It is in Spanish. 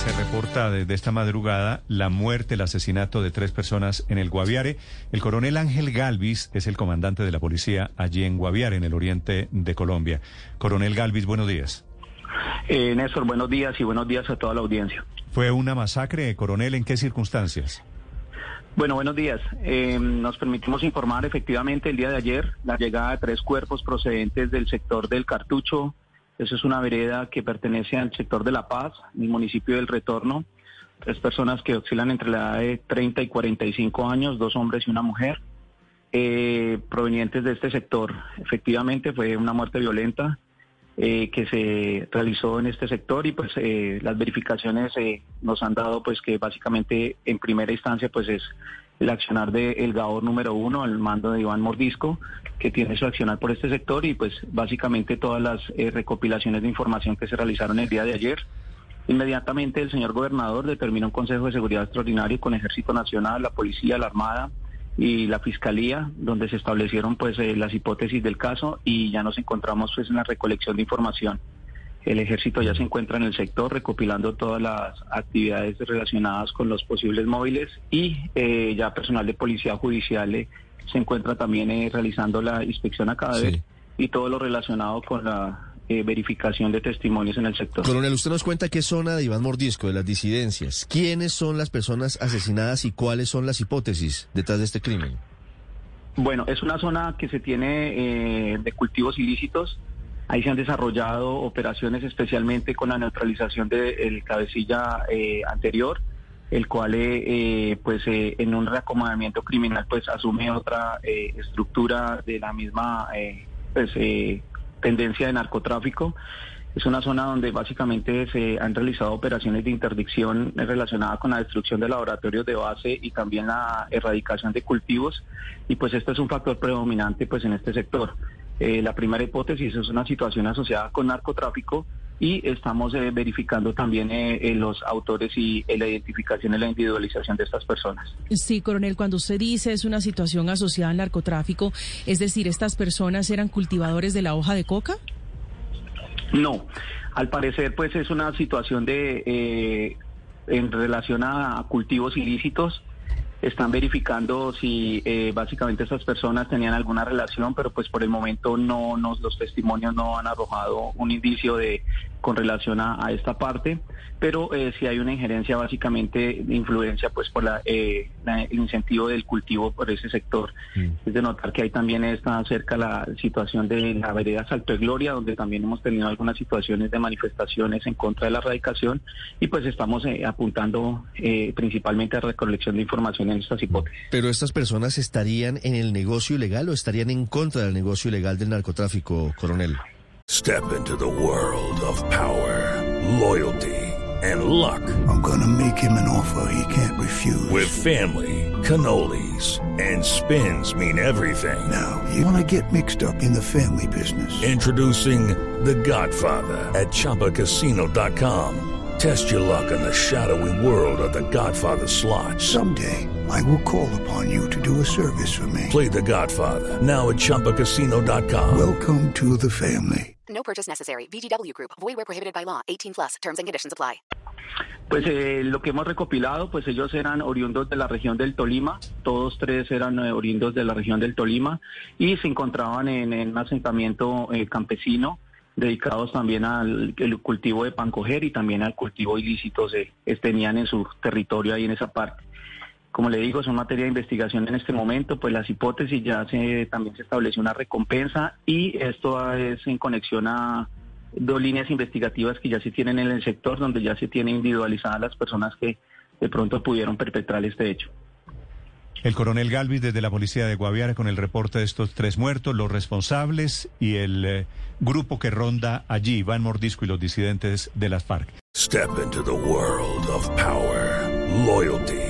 Se reporta desde esta madrugada la muerte, el asesinato de tres personas en el Guaviare. El coronel Ángel Galvis es el comandante de la policía allí en Guaviare, en el oriente de Colombia. Coronel Galvis, buenos días. Eh, Néstor, buenos días y buenos días a toda la audiencia. ¿Fue una masacre, coronel? ¿En qué circunstancias? Bueno, buenos días. Eh, nos permitimos informar efectivamente el día de ayer la llegada de tres cuerpos procedentes del sector del Cartucho. Eso es una vereda que pertenece al sector de La Paz, el municipio del Retorno. Tres personas que oscilan entre la edad de 30 y 45 años, dos hombres y una mujer, eh, provenientes de este sector. Efectivamente fue una muerte violenta eh, que se realizó en este sector y pues eh, las verificaciones nos han dado pues que básicamente en primera instancia pues es el accionar del el GAOR número uno, el mando de Iván Mordisco, que tiene su accionar por este sector y pues básicamente todas las eh, recopilaciones de información que se realizaron el día de ayer. Inmediatamente el señor gobernador determinó un Consejo de Seguridad Extraordinario con Ejército Nacional, la Policía, la Armada, y la fiscalía donde se establecieron pues eh, las hipótesis del caso y ya nos encontramos pues en la recolección de información. El ejército ya se encuentra en el sector recopilando todas las actividades relacionadas con los posibles móviles y eh, ya personal de policía judicial eh, se encuentra también eh, realizando la inspección a cadáver Sí. y todo lo relacionado con la eh, verificación de testimonios en el sector. Coronel, usted nos cuenta qué zona de Iván Mordisco, de las disidencias. ¿Quiénes son las personas asesinadas y cuáles son las hipótesis detrás de este crimen? Bueno, es una zona que se tiene eh, de cultivos ilícitos. Ahí se han desarrollado operaciones especialmente con la neutralización del cabecilla eh, anterior, el cual, eh, eh, pues, en un reacomodamiento criminal, pues, asume otra estructura de la misma, pues, tendencia de narcotráfico. Es una zona donde básicamente se han realizado operaciones de interdicción relacionadas con la destrucción de laboratorios de base y también la erradicación de cultivos. Y pues este es un factor predominante pues en este sector. Eh, la primera hipótesis es una situación asociada con narcotráfico y estamos eh, verificando también eh, eh, los autores y eh, la identificación y la individualización de estas personas. Sí, coronel, cuando usted dice es una situación asociada al narcotráfico, es decir, estas personas eran cultivadores de la hoja de coca. No, al parecer pues es una situación de eh, en relación a cultivos ilícitos. Están verificando si eh, básicamente estas personas tenían alguna relación, pero pues por el momento no nos los testimonios no han arrojado un indicio de con relación a, a esta parte, pero eh, sí hay una injerencia básicamente de influencia pues por la, eh, la- el incentivo del cultivo por ese sector. Es de notar que ahí también está cerca la situación de la vereda Salto de Gloria, donde también hemos tenido algunas situaciones de manifestaciones en contra de la erradicación. Y pues estamos apuntando principalmente a recolección de información hipótesis. Pero estas personas estarían en el negocio ilegal o estarían en contra del negocio ilegal del narcotráfico, coronel. Step into the world of power, loyalty, and luck. I'm gonna make him an offer he can't refuse. With family, cannolis, and spins mean everything. now, you wanna get mixed up in the family business. Introducing The Godfather at ChumbaCasino.com. Test your luck in the shadowy world of The Godfather slot. Someday, I will call upon you to do a service for me. Play The Godfather now at ChumbaCasino.com. Welcome to the family. No purchase necessary. VGW Group. Void where prohibited by law. 18 plus. Terms and conditions apply. Pues eh, lo que hemos recopilado, pues ellos eran oriundos de la región del Tolima, todos tres eran eh, oriundos de la región del Tolima y se encontraban en, en un asentamiento eh, campesino dedicados también al el cultivo de pancoger y también al cultivo ilícito se es- tenían en su territorio ahí en esa parte. Como le digo, son materia de investigación en este momento, pues las hipótesis ya se también se estableció una recompensa y esto es en conexión a dos líneas investigativas que ya se tienen en el sector, donde ya se tienen individualizadas las personas que de pronto pudieron perpetrar este hecho. El coronel Galvis desde la policía de Guaviare con el reporte de estos tres muertos, los responsables y el eh, grupo que ronda allí, Iván Mordisco y los disidentes de las FARC. Step into the world of power, loyalty,